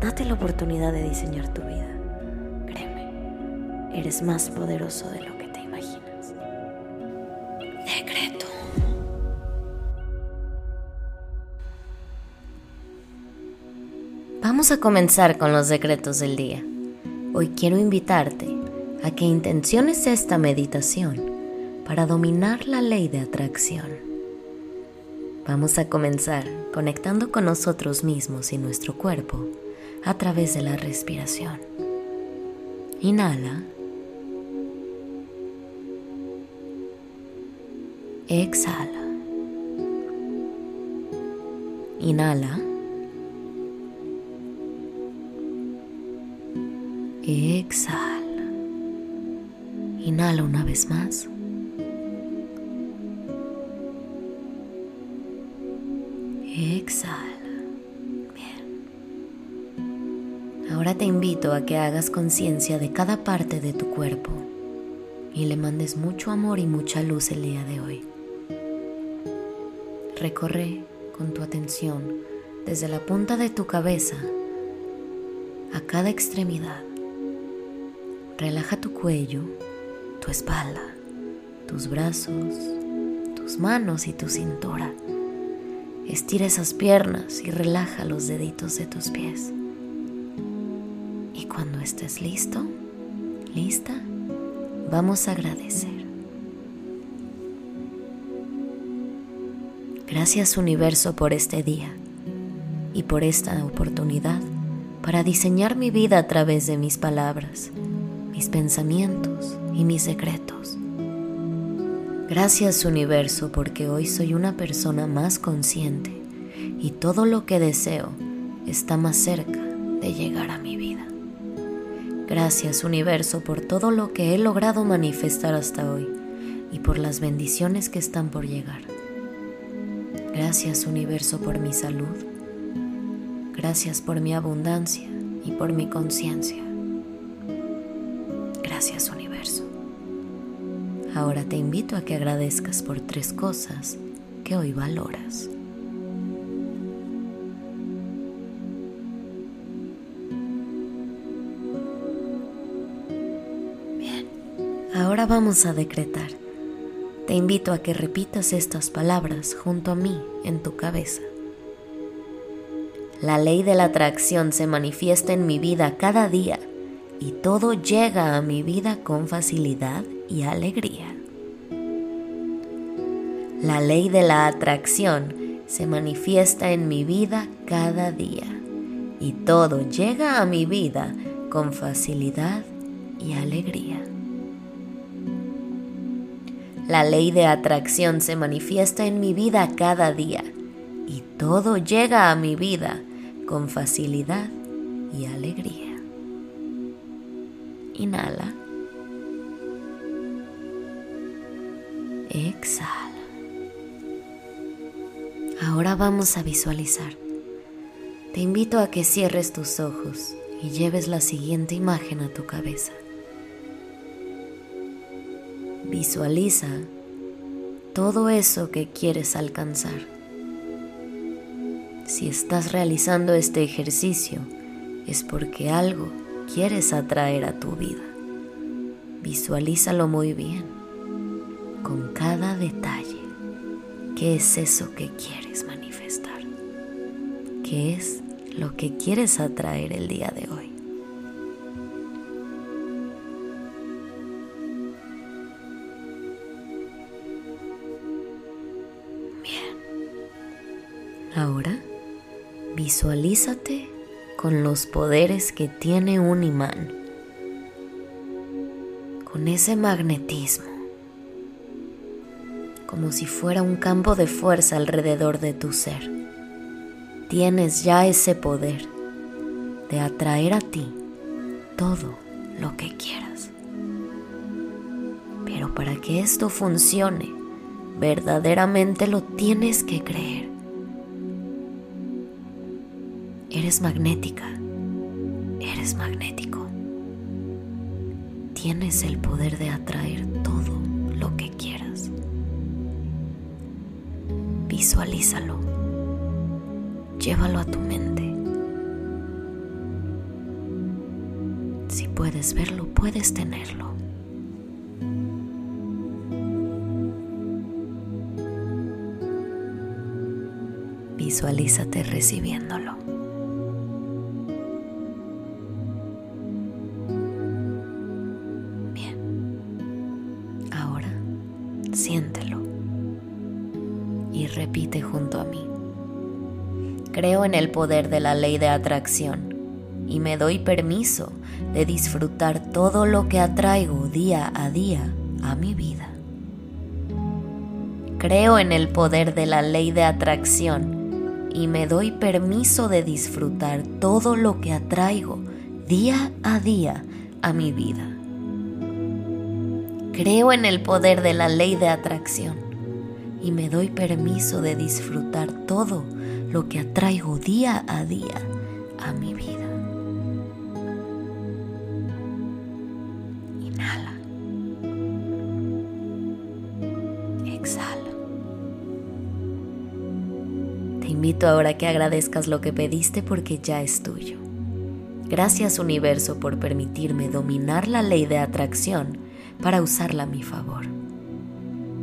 Date la oportunidad de diseñar tu vida. Créeme, eres más poderoso de lo que te imaginas. Decreto. Vamos a comenzar con los decretos del día. Hoy quiero invitarte a que intenciones esta meditación para dominar la ley de atracción. Vamos a comenzar conectando con nosotros mismos y nuestro cuerpo a través de la respiración. Inhala. Exhala. Inhala. Exhala. Inhala una vez más. Exhala. Te invito a que hagas conciencia de cada parte de tu cuerpo y le mandes mucho amor y mucha luz el día de hoy. Recorre con tu atención desde la punta de tu cabeza a cada extremidad. Relaja tu cuello tu espalda, tus brazos, tus manos y tu cintura. Estira esas piernas y relaja los deditos de tus pies. Y cuando estés listo, lista, vamos a agradecer. Gracias universo por este día y por esta oportunidad para diseñar mi vida a través de mis palabras, mis pensamientos y mis secretos. Gracias universo porque hoy soy una persona más consciente y todo lo que deseo está más cerca de llegar a mi vida. Gracias universo por todo lo que he logrado manifestar hasta hoy y por las bendiciones que están por llegar. Gracias universo por mi salud. Gracias por mi abundancia y por mi conciencia. Gracias universo. Ahora te invito a que agradezcas por tres cosas que hoy valoras. Ahora vamos a decretar. Te invito a que repitas estas palabras junto a mí en tu cabeza. La ley de la atracción se manifiesta en mi vida cada día y todo llega a mi vida con facilidad y alegría. La ley de la atracción se manifiesta en mi vida cada día y todo llega a mi vida con facilidad y alegría. La ley de atracción se manifiesta en mi vida cada día y todo llega a mi vida con facilidad y alegría. Inhala. Exhala. Ahora vamos a visualizar. Te invito a que cierres tus ojos y lleves la siguiente imagen a tu cabeza. Visualiza todo eso que quieres alcanzar. Si estás realizando este ejercicio es porque algo quieres atraer a tu vida. Visualízalo muy bien, con cada detalle. ¿Qué es eso que quieres manifestar? ¿Qué es lo que quieres atraer el día de hoy? Visualízate con los poderes que tiene un imán, con ese magnetismo, como si fuera un campo de fuerza alrededor de tu ser. Tienes ya ese poder de atraer a ti todo lo que quieras. Pero para que esto funcione, verdaderamente lo tienes que creer. Eres magnética, eres magnético. Tienes el poder de atraer todo lo que quieras. Visualízalo. Llévalo a tu mente. Si puedes verlo, puedes tenerlo. Visualízate recibiéndolo. Y repite junto a mí. Creo en el poder de la ley de atracción y me doy permiso de disfrutar todo lo que atraigo día a día a mi vida. Creo en el poder de la ley de atracción y me doy permiso de disfrutar todo lo que atraigo día a día a mi vida. Creo en el poder de la ley de atracción y me doy permiso de disfrutar todo lo que atraigo día a día a mi vida. Inhala. Exhala. Te invito ahora a que agradezcas lo que pediste porque ya es tuyo. Gracias universo por permitirme dominar la ley de atracción para usarla a mi favor.